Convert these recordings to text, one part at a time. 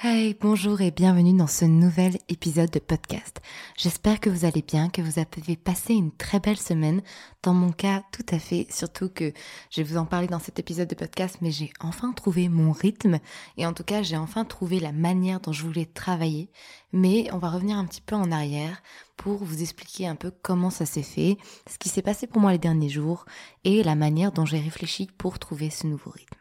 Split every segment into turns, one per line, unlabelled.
Hey, bonjour et bienvenue dans ce nouvel épisode de podcast. J'espère que vous allez bien, que vous avez passé une très belle semaine. Dans mon cas, tout à fait, surtout que je vais vous en parler dans cet épisode de podcast, mais j'ai enfin trouvé mon rythme et en tout cas, j'ai enfin trouvé la manière dont je voulais travailler. Mais on va revenir un petit peu en arrière pour vous expliquer un peu comment ça s'est fait, ce qui s'est passé pour moi les derniers jours et la manière dont j'ai réfléchi pour trouver ce nouveau rythme.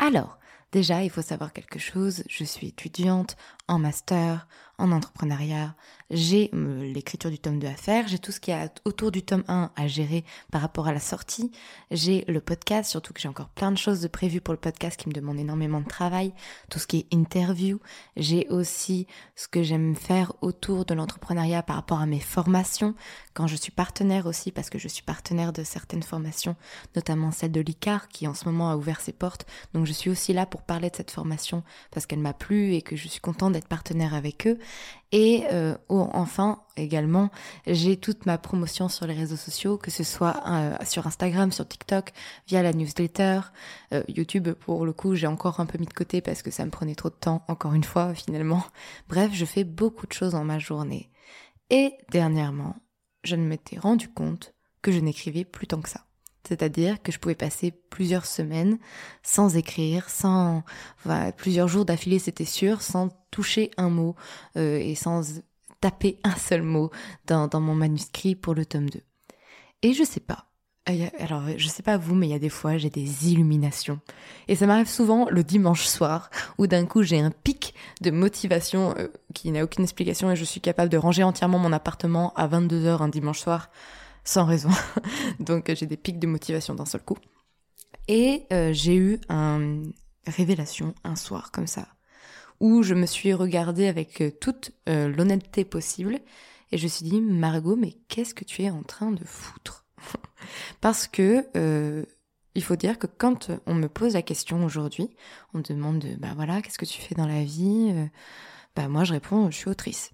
Alors, Déjà, il faut savoir quelque chose, je suis étudiante en master, en entrepreneuriat, j'ai euh, l'écriture du tome 2 à faire, j'ai tout ce qui est autour du tome 1 à gérer par rapport à la sortie, j'ai le podcast, surtout que j'ai encore plein de choses de prévues pour le podcast qui me demandent énormément de travail, tout ce qui est interview, j'ai aussi ce que j'aime faire autour de l'entrepreneuriat par rapport à mes formations, quand je suis partenaire aussi, parce que je suis partenaire de certaines formations, notamment celle de l'ICAR qui en ce moment a ouvert ses portes, donc je suis aussi là pour parler de cette formation parce qu'elle m'a plu et que je suis contente d'être partenaire avec eux. Et euh, enfin, également, j'ai toute ma promotion sur les réseaux sociaux, que ce soit euh, sur Instagram, sur TikTok, via la newsletter, euh, YouTube, pour le coup, j'ai encore un peu mis de côté parce que ça me prenait trop de temps, encore une fois, finalement. Bref, je fais beaucoup de choses dans ma journée. Et dernièrement, je ne m'étais rendu compte que je n'écrivais plus tant que ça. C'est-à-dire que je pouvais passer plusieurs semaines sans écrire, sans plusieurs jours d'affilée, c'était sûr, sans toucher un mot euh, et sans taper un seul mot dans, mon manuscrit pour le tome 2. Et je sais pas. Alors, je sais pas vous, mais il y a des fois, j'ai des illuminations. Et ça m'arrive souvent le dimanche soir, où d'un coup, j'ai un pic de motivation euh, qui n'a aucune explication et je suis capable de ranger entièrement mon appartement à 22h un dimanche soir sans raison. Donc j'ai des pics de motivation d'un seul coup. Et euh, j'ai eu une révélation un soir comme ça, où je me suis regardée avec euh, toute euh, l'honnêteté possible et je me suis dit, Margot, mais qu'est-ce que tu es en train de foutre? Parce que il faut dire que quand on me pose la question aujourd'hui, on me demande, bah voilà, qu'est-ce que tu fais dans la vie? Bah moi je réponds, je suis autrice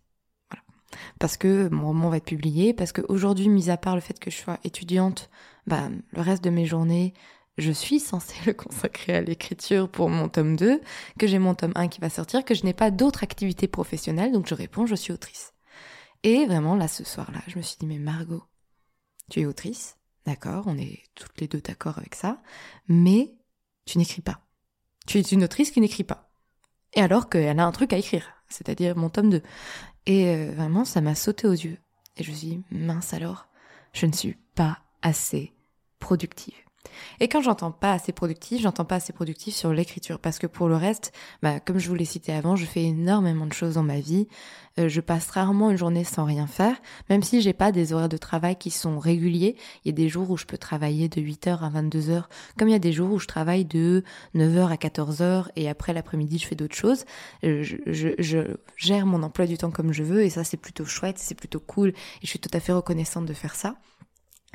parce que mon roman va être publié, parce qu'aujourd'hui, mis à part le fait que je sois étudiante, bah, le reste de mes journées, je suis censée le consacrer à l'écriture pour mon tome 2, que j'ai mon tome 1 qui va sortir, que je n'ai pas d'autres activités professionnelles, donc je réponds, je suis autrice. Et vraiment, là, ce soir-là, je me suis dit, mais Margot, tu es autrice, d'accord, on est toutes les deux d'accord avec ça, mais tu n'écris pas. Tu es une autrice qui n'écrit pas. Et alors qu'elle a un truc à écrire, c'est-à-dire mon tome 2. Et euh, vraiment, ça m'a sauté aux yeux. Et je me suis dit, mince alors, je ne suis pas assez productive. Et quand j'entends pas assez productif, j'entends pas assez productif sur l'écriture parce que pour le reste, bah, comme je vous l'ai cité avant, je fais énormément de choses dans ma vie. Euh, je passe rarement une journée sans rien faire, même si j'ai pas des horaires de travail qui sont réguliers. Il y a des jours où je peux travailler de 8h à 22h, comme il y a des jours où je travaille de 9h à 14h et après l'après-midi je fais d'autres choses. Euh, je, gère mon emploi du temps comme je veux et ça c'est plutôt chouette, c'est plutôt cool et je suis tout à fait reconnaissante de faire ça.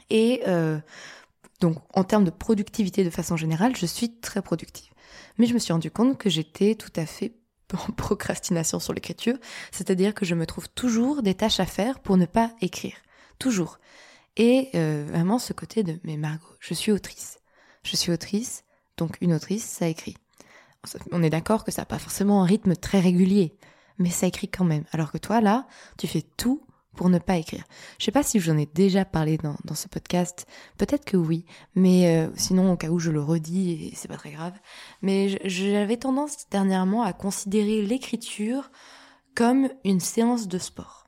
Et euh, donc en termes de productivité de façon générale, je suis très productive. Mais je me suis rendu compte que j'étais tout à fait en procrastination sur l'écriture, c'est-à-dire que je me trouve toujours des tâches à faire pour ne pas écrire. Toujours. Et euh, vraiment ce côté de mais Margot, je suis autrice. Je suis autrice, donc une autrice, ça écrit. On est d'accord que ça n'a pas forcément un rythme très régulier, mais ça écrit quand même. Alors que toi, là, tu fais tout pour ne pas écrire. Je sais pas si j'en ai déjà parlé dans, ce podcast, peut-être que oui, mais euh, sinon au cas où je le redis et c'est pas très grave. Mais j'avais tendance dernièrement à considérer l'écriture comme une séance de sport.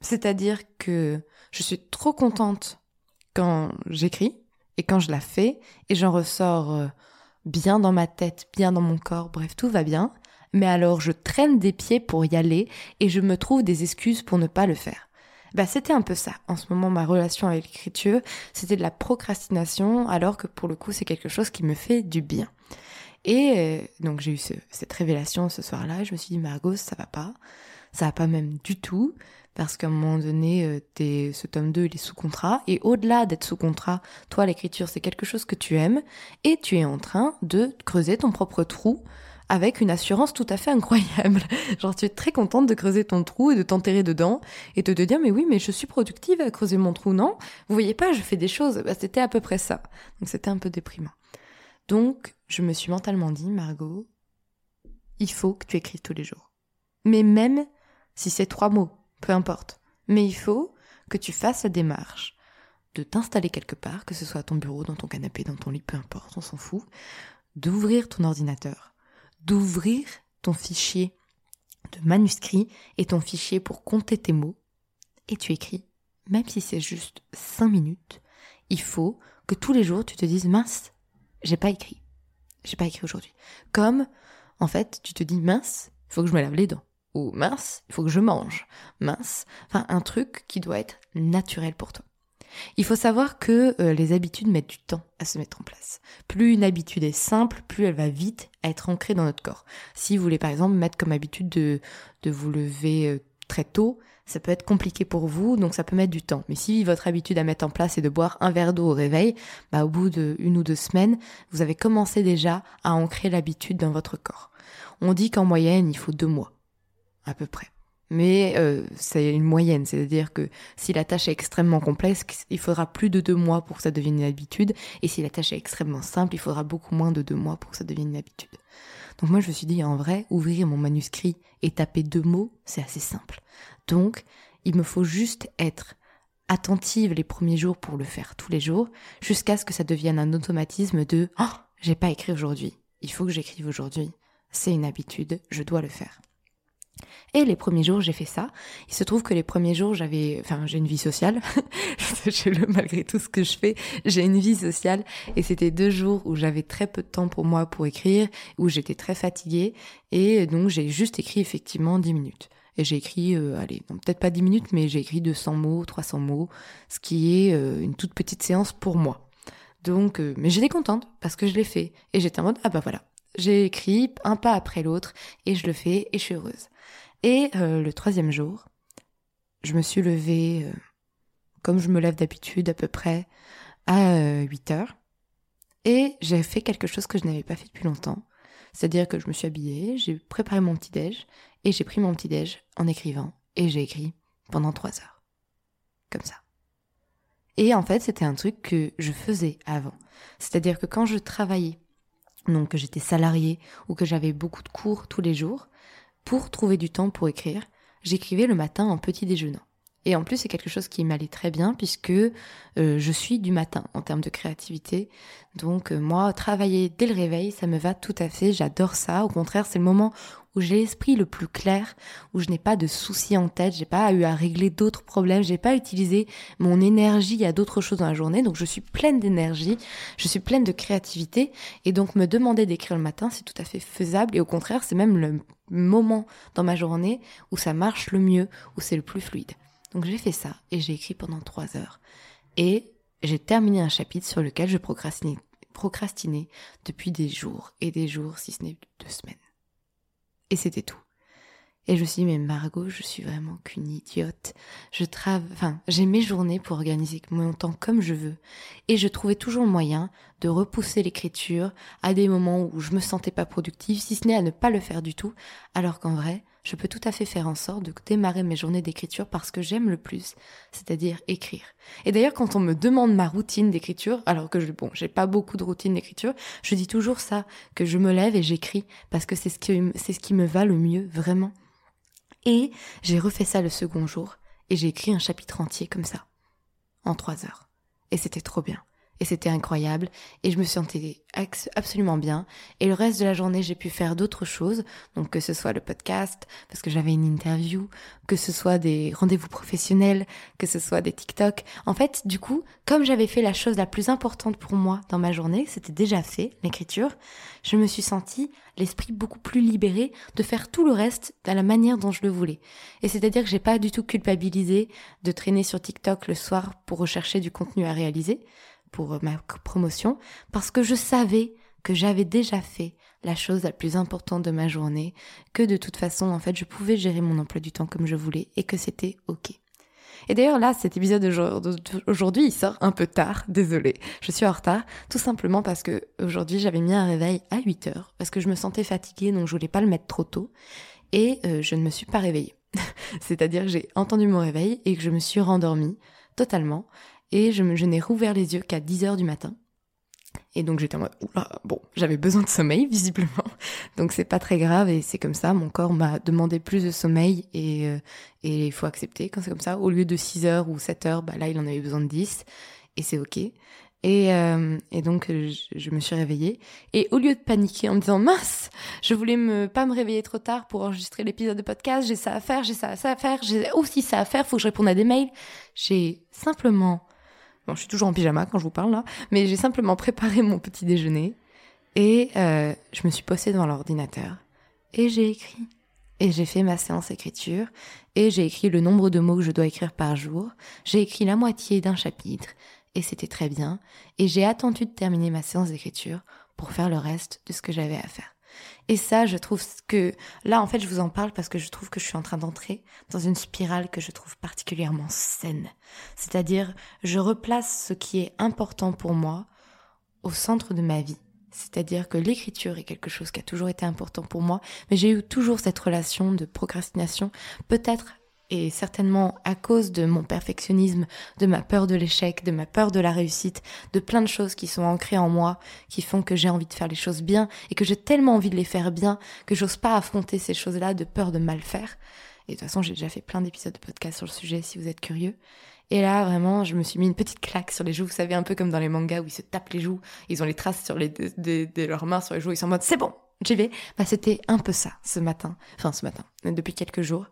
C'est-à-dire que je suis trop contente quand j'écris et quand je la fais et j'en ressors euh, bien dans ma tête, bien dans mon corps, bref, tout va bien mais alors je traîne des pieds pour y aller et je me trouve des excuses pour ne pas le faire. Bah, c'était un peu ça. En ce moment, ma relation avec l'écriture, c'était de la procrastination, alors que pour le coup, c'est quelque chose qui me fait du bien. Et euh, donc, j'ai eu cette révélation ce soir-là. Je me suis dit, Margot, ça va pas. Ça va pas même du tout. Parce qu'à un moment donné, euh, ce tome 2, il est sous contrat. Et au-delà d'être sous contrat, toi, l'écriture, c'est quelque chose que tu aimes. Et tu es en train de creuser ton propre trou avec une assurance tout à fait incroyable. Genre tu es très contente de creuser ton trou et de t'enterrer dedans et de te dire mais oui mais je suis productive à creuser mon trou, non? Vous voyez pas, je fais des choses. Bah, c'était à peu près ça. Donc c'était un peu déprimant. Donc je me suis mentalement dit Margot, il faut que tu écrives tous les jours. Mais même si c'est trois mots, peu importe. Mais il faut que tu fasses la démarche de t'installer quelque part, que ce soit à ton bureau, dans ton canapé, dans ton lit, peu importe, on s'en fout, d'ouvrir ton ordinateur d'ouvrir ton fichier de manuscrit et ton fichier pour compter tes mots et tu écris, même si c'est juste 5 minutes, il faut que tous les jours tu te dises mince, j'ai pas écrit. J'ai pas écrit aujourd'hui. Comme, en fait, tu te dis mince, il faut que je me lave les dents. Ou mince, il faut que je mange. Mince. Enfin, un truc qui doit être naturel pour toi. Il faut savoir que euh, les habitudes mettent du temps à se mettre en place. Plus une habitude est simple, plus elle va vite être ancrée dans notre corps. Si vous voulez par exemple mettre comme habitude de, vous lever euh, très tôt, ça peut être compliqué pour vous, donc ça peut mettre du temps. Mais si votre habitude à mettre en place est de boire un verre d'eau au réveil, bah au bout d'une ou deux semaines, vous avez commencé déjà à ancrer l'habitude dans votre corps. On dit qu'en moyenne, il faut deux mois, à peu près. Mais euh, c'est une moyenne, c'est-à-dire que si la tâche est extrêmement complexe, il faudra plus de deux mois pour que ça devienne une habitude, et si la tâche est extrêmement simple, il faudra beaucoup moins de deux mois pour que ça devienne une habitude. Donc moi je me suis dit, en vrai, ouvrir mon manuscrit et taper deux mots, c'est assez simple. Donc il me faut juste être attentive les premiers jours pour le faire tous les jours, jusqu'à ce que ça devienne un automatisme de ⁇ Oh, j'ai pas écrit aujourd'hui, il faut que j'écrive aujourd'hui, c'est une habitude, je dois le faire ⁇ et les premiers jours, j'ai fait ça. Il se trouve que les premiers jours, j'avais, enfin, j'ai une vie sociale. le, malgré tout ce que je fais, j'ai une vie sociale. Et c'était deux jours où j'avais très peu de temps pour moi pour écrire, où j'étais très fatiguée. Et donc, j'ai juste écrit effectivement 10 minutes. Et j'ai écrit, euh, allez, peut-être pas 10 minutes, mais j'ai écrit 200 mots, 300 mots, ce qui est euh, une toute petite séance pour moi. Donc, euh, mais j'étais contente parce que je l'ai fait. Et j'étais en mode, ah bah voilà, j'ai écrit un pas après l'autre et je le fais et je suis heureuse. Et euh, le troisième jour, je me suis levée euh, comme je me lève d'habitude à peu près à 8 euh, heures. Et j'ai fait quelque chose que je n'avais pas fait depuis longtemps. C'est-à-dire que je me suis habillée, j'ai préparé mon petit-déj et j'ai pris mon petit-déj en écrivant. Et j'ai écrit pendant 3 heures. Comme ça. Et en fait, c'était un truc que je faisais avant. C'est-à-dire que quand je travaillais, donc que j'étais salariée ou que j'avais beaucoup de cours tous les jours, pour trouver du temps pour écrire, j'écrivais le matin en petit déjeunant. Et en plus, c'est quelque chose qui m'allait très bien puisque euh, je suis du matin en termes de créativité. Donc euh, moi, travailler dès le réveil, ça me va tout à fait. J'adore ça. Au contraire, c'est le moment où j'ai l'esprit le plus clair, où je n'ai pas de soucis en tête, j'ai pas eu à régler d'autres problèmes, j'ai pas utilisé mon énergie à d'autres choses dans la journée. Donc je suis pleine d'énergie, je suis pleine de créativité. Et donc me demander d'écrire le matin, c'est tout à fait faisable. Et au contraire, c'est même le moment dans ma journée où ça marche le mieux, où c'est le plus fluide. Donc j'ai fait ça et j'ai écrit pendant trois heures. Et j'ai terminé un chapitre sur lequel je procrastinais, depuis des jours et des jours, si ce n'est deux semaines. Et c'était tout. Et je me suis dit, mais Margot, je suis vraiment qu'une idiote. Je travaille, enfin, j'ai mes journées pour organiser mon temps comme je veux. Et je trouvais toujours le moyen de repousser l'écriture à des moments où je me sentais pas productive, si ce n'est à ne pas le faire du tout. Alors qu'en vrai, je peux tout à fait faire en sorte de démarrer mes journées d'écriture parce que j'aime le plus, c'est-à-dire écrire. Et d'ailleurs, quand on me demande ma routine d'écriture, alors que je, bon, j'ai pas beaucoup de routine d'écriture, je dis toujours ça, que je me lève et j'écris parce que c'est ce qui, c'est ce qui me va le mieux, vraiment. Et j'ai refait ça le second jour et j'ai écrit un chapitre entier comme ça, en trois heures. Et c'était trop bien et c'était incroyable. Et je me sentais absolument bien. Et le reste de la journée j'ai pu faire d'autres choses. Donc que ce soit le podcast parce que j'avais une interview que ce soit des rendez-vous professionnels que ce soit des TikTok. En fait du coup comme j'avais fait la chose la plus importante pour moi dans ma journée c'était déjà fait l'écriture je me suis sentie l'esprit beaucoup plus libéré de faire tout le reste à la manière dont je le voulais. Et c'est-à-dire que j'ai pas du tout culpabilisé de traîner sur TikTok le soir pour rechercher du contenu à réaliser pour euh, ma promotion parce que je savais que j'avais déjà fait la chose la plus importante de ma journée, que de toute façon, en fait, je pouvais gérer mon emploi du temps comme je voulais et que c'était ok. Et d'ailleurs là, cet épisode d'aujourd'hui, il sort un peu tard, désolé. Je suis en retard, tout simplement parce que aujourd'hui j'avais mis un réveil à 8 heures, parce que je me sentais fatiguée, donc je voulais pas le mettre trop tôt, et euh, je ne me suis pas réveillée. C'est-à-dire que j'ai entendu mon réveil et que je me suis rendormie totalement, et je, je n'ai rouvert les yeux qu'à 10 heures du matin. Et donc j'étais en mode, bon, j'avais besoin de sommeil visiblement, donc c'est pas très grave et c'est comme ça. Mon corps m'a demandé plus de sommeil et euh, il faut accepter quand c'est comme ça. Au lieu de 6 heures ou 7 heures, bah là il en avait besoin de 10 et c'est ok. Et, euh, et donc je, je, me suis réveillée et au lieu de paniquer en me disant mince, je voulais me pas me réveiller trop tard pour enregistrer l'épisode de podcast, j'ai ça à faire, j'ai ça, ça à faire, j'ai aussi ça à faire, faut que je réponde à des mails. J'ai simplement Bon, je suis toujours en pyjama quand je vous parle là, mais j'ai simplement préparé mon petit déjeuner et euh, je me suis postée devant l'ordinateur et j'ai écrit. Et j'ai fait ma séance écriture et j'ai écrit le nombre de mots que je dois écrire par jour. J'ai écrit la moitié d'un chapitre et c'était très bien. Et j'ai attendu de terminer ma séance d'écriture pour faire le reste de ce que j'avais à faire. Et ça, je trouve que là, en fait, je vous en parle parce que je trouve que je suis en train d'entrer dans une spirale que je trouve particulièrement saine. C'est-à-dire, je replace ce qui est important pour moi au centre de ma vie. C'est-à-dire que l'écriture est quelque chose qui a toujours été important pour moi, mais j'ai eu toujours cette relation de procrastination, peut-être et certainement à cause de mon perfectionnisme, de ma peur de l'échec, de ma peur de la réussite, de plein de choses qui sont ancrées en moi, qui font que j'ai envie de faire les choses bien et que j'ai tellement envie de les faire bien que j'ose pas affronter ces choses-là de peur de mal faire. Et de toute façon, j'ai déjà fait plein d'épisodes de podcast sur le sujet si vous êtes curieux. Et là, vraiment, je me suis mis une petite claque sur les joues. Vous savez, un peu comme dans les mangas où ils se tapent les joues. Ils ont les traces sur les, de, leurs mains sur les joues. Ils sont en mode, c'est bon, j'y vais. Bah, c'était un peu ça, ce matin. Enfin, ce matin. Depuis quelques jours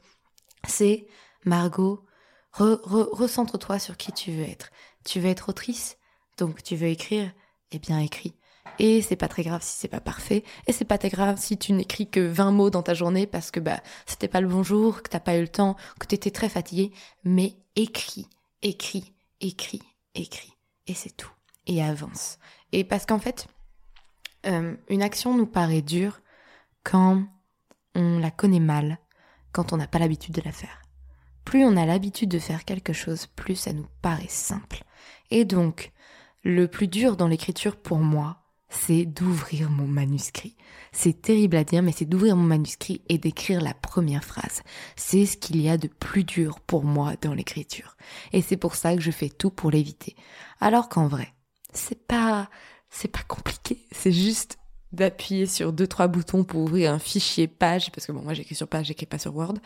c'est Margot, recentre-toi sur qui tu veux être. Tu veux être autrice, donc tu veux écrire, eh bien écris. Et c'est pas très grave si c'est pas parfait. Et c'est pas très grave si tu n'écris que 20 mots dans ta journée parce que bah c'était pas le bon jour, que t'as pas eu le temps, que t'étais très fatigué. Mais écris, écris, écris, écris. Et c'est tout. Et avance. Et parce qu'en fait, euh, une action nous paraît dure quand on la connaît mal, quand on n'a pas l'habitude de la faire. Plus on a l'habitude de faire quelque chose, plus ça nous paraît simple. Et donc, le plus dur dans l'écriture pour moi, c'est d'ouvrir mon manuscrit. C'est terrible à dire, mais c'est d'ouvrir mon manuscrit et d'écrire la première phrase. C'est ce qu'il y a de plus dur pour moi dans l'écriture. Et c'est pour ça que je fais tout pour l'éviter. Alors qu'en vrai, c'est pas, c'est pas compliqué. C'est juste d'appuyer sur deux trois boutons pour ouvrir un fichier page parce que bon moi j'écris sur page j'écris pas sur Word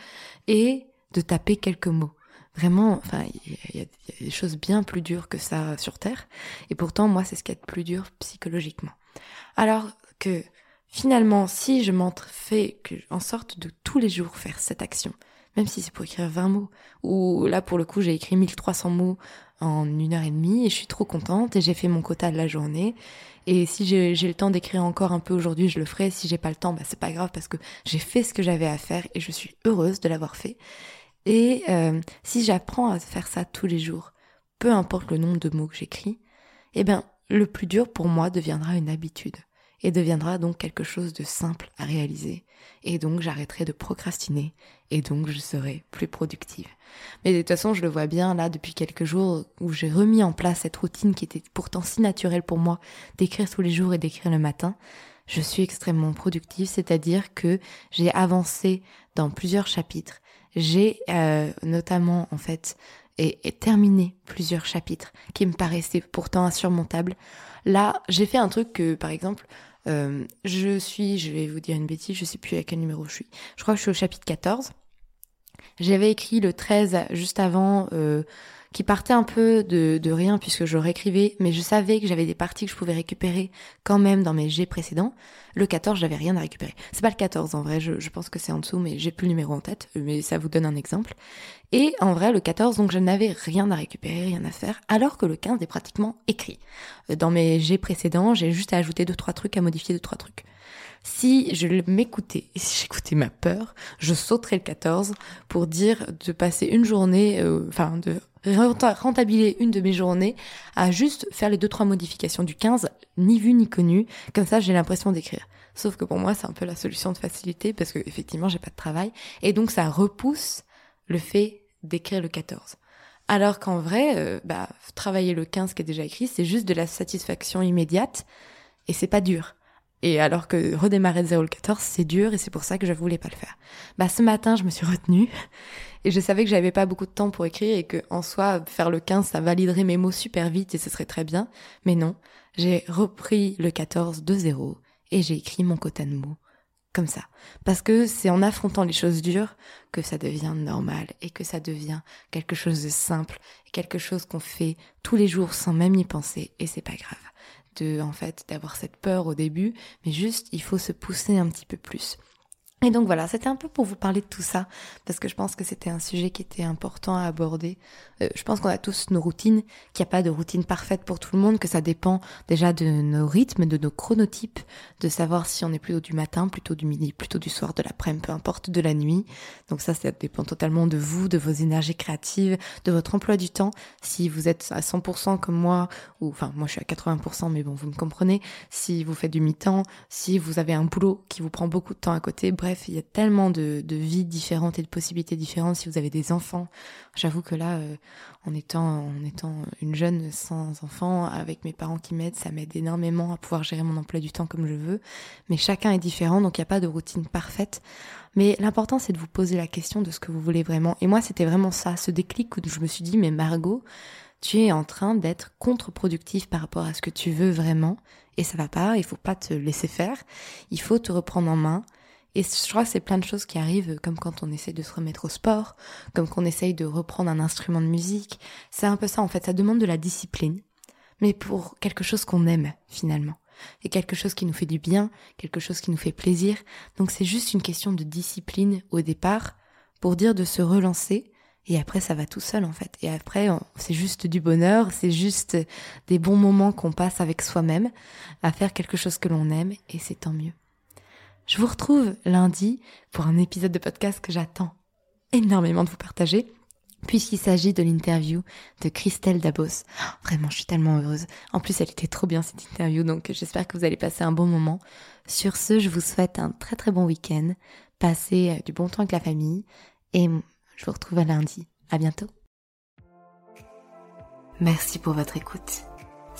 et de taper quelques mots Vraiment, enfin, il y, a des choses bien plus dures que ça sur Terre. Et pourtant, moi, c'est ce qui est plus dur psychologiquement. Alors que finalement, si je m'en fais en sorte de tous les jours faire cette action, même si c'est pour écrire 20 mots, ou là pour le coup j'ai écrit 1300 mots en une heure et demie et je suis trop contente et j'ai fait mon quota de la journée. Et si j'ai le temps d'écrire encore un peu aujourd'hui, je le ferai. Si j'ai pas le temps, bah c'est pas grave parce que j'ai fait ce que j'avais à faire et je suis heureuse de l'avoir fait. Et euh, si j'apprends à faire ça tous les jours, peu importe le nombre de mots que j'écris, eh ben le plus dur pour moi deviendra une habitude et deviendra donc quelque chose de simple à réaliser. Et donc j'arrêterai de procrastiner et donc je serai plus productive. Mais de toute façon, je le vois bien là depuis quelques jours où j'ai remis en place cette routine qui était pourtant si naturelle pour moi d'écrire tous les jours et d'écrire le matin. Je suis extrêmement productive, c'est-à-dire que j'ai avancé dans plusieurs chapitres. J'ai euh, notamment en fait et, et terminé plusieurs chapitres qui me paraissaient pourtant insurmontables. Là, j'ai fait un truc que, par exemple, euh, je suis, je vais vous dire une bêtise, je sais plus à quel numéro je suis. Je crois que je suis au chapitre 14. J'avais écrit le 13 juste avant, euh, qui partait un peu de, de rien puisque je réécrivais, mais je savais que j'avais des parties que je pouvais récupérer quand même dans mes G précédents. Le 14, j'avais rien à récupérer. C'est pas le 14 en vrai, je, je pense que c'est en dessous, mais j'ai plus le numéro en tête, mais ça vous donne un exemple. Et en vrai, le 14, donc je n'avais rien à récupérer, rien à faire, alors que le 15 est pratiquement écrit. Euh, dans mes G précédents, j'ai juste à ajouter deux, trois trucs, à modifier deux, trois trucs. Si je m'écoutais et si j'écoutais ma peur, je sauterais le 14 pour dire de passer une journée, euh, enfin de rentabiliser une de mes journées à juste faire les deux trois modifications du 15, ni vu ni connu, comme ça j'ai l'impression d'écrire. Sauf que pour moi c'est un peu la solution de facilité parce que effectivement j'ai pas de travail et donc ça repousse le fait d'écrire le 14. Alors qu'en vrai, euh, bah, travailler le 15 qui est déjà écrit, c'est juste de la satisfaction immédiate et c'est pas dur. Et alors que redémarrer de 0 le 14, c'est dur et c'est pour ça que je voulais pas le faire. Bah, ce matin, je me suis retenue et je savais que j'avais pas beaucoup de temps pour écrire et que, en soi, faire le 15, ça validerait mes mots super vite et ce serait très bien. Mais non, j'ai repris le 14 de 0 et j'ai écrit mon quota de mots comme ça. Parce que c'est en affrontant les choses dures que ça devient normal et que ça devient quelque chose de simple, quelque chose qu'on fait tous les jours sans même y penser et c'est pas grave de en fait d'avoir cette peur au début, mais juste il faut se pousser un petit peu plus. Et donc voilà, c'était un peu pour vous parler de tout ça, parce que je pense que c'était un sujet qui était important à aborder. Euh, je pense qu'on a tous nos routines, qu'il n'y a pas de routine parfaite pour tout le monde, que ça dépend déjà de nos rythmes, de nos chronotypes, de savoir si on est plutôt du matin, plutôt du midi, plutôt du soir, de l'après-midi, peu importe, de la nuit. Donc ça, ça dépend totalement de vous, de vos énergies créatives, de votre emploi du temps. Si vous êtes à 100% comme moi, ou enfin moi je suis à 80%, mais bon, vous me comprenez, si vous faites du mi-temps, si vous avez un boulot qui vous prend beaucoup de temps à côté, bref, bref, il y a tellement de, vies différentes et de possibilités différentes. Si vous avez des enfants, j'avoue que là, euh, en étant en étant une jeune sans enfants, avec mes parents qui m'aident, ça m'aide énormément à pouvoir gérer mon emploi du temps comme je veux. Mais chacun est différent, donc il n'y a pas de routine parfaite. Mais l'important, c'est de vous poser la question de ce que vous voulez vraiment. Et moi, c'était vraiment ça, ce déclic où je me suis dit, mais Margot, tu es en train d'être contre-productif par rapport à ce que tu veux vraiment et ça va pas, il faut pas te laisser faire, il faut te reprendre en main et je crois que c'est plein de choses qui arrivent, comme quand on essaie de se remettre au sport, comme qu'on essaye de reprendre un instrument de musique. C'est un peu ça en fait, ça demande de la discipline, mais pour quelque chose qu'on aime finalement. Et quelque chose qui nous fait du bien, quelque chose qui nous fait plaisir. Donc c'est juste une question de discipline au départ, pour dire de se relancer, et après ça va tout seul en fait. Et après c'est juste du bonheur, c'est juste des bons moments qu'on passe avec soi-même, à faire quelque chose que l'on aime, et c'est tant mieux. Je vous retrouve lundi pour un épisode de podcast que j'attends énormément de vous partager, puisqu'il s'agit de l'interview de Christelle Dabos. Oh, vraiment, je suis tellement heureuse. En plus, elle était trop bien cette interview, donc j'espère que vous allez passer un bon moment. Sur ce, je vous souhaite un très très bon week-end. Passez euh, du bon temps avec la famille et je vous retrouve à lundi. À bientôt. Merci pour votre écoute.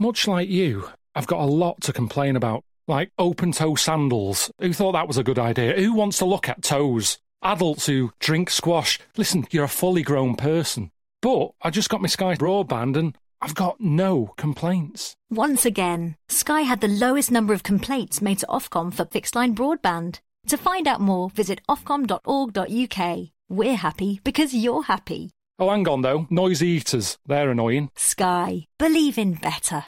Much like you, I've got a lot to complain about, like open toe sandals. Who thought that was a good idea? Who wants to look at toes? Adults who drink squash. Listen, you're a fully grown person. But I just got my Sky broadband and I've got no complaints.
Once again, Sky had the lowest number of complaints made to Ofcom for fixed line broadband. To find out more, visit ofcom.org.uk. We're happy because you're happy.
Oh, hang on though. Noisy eaters. They're annoying.
Sky. Believe in better.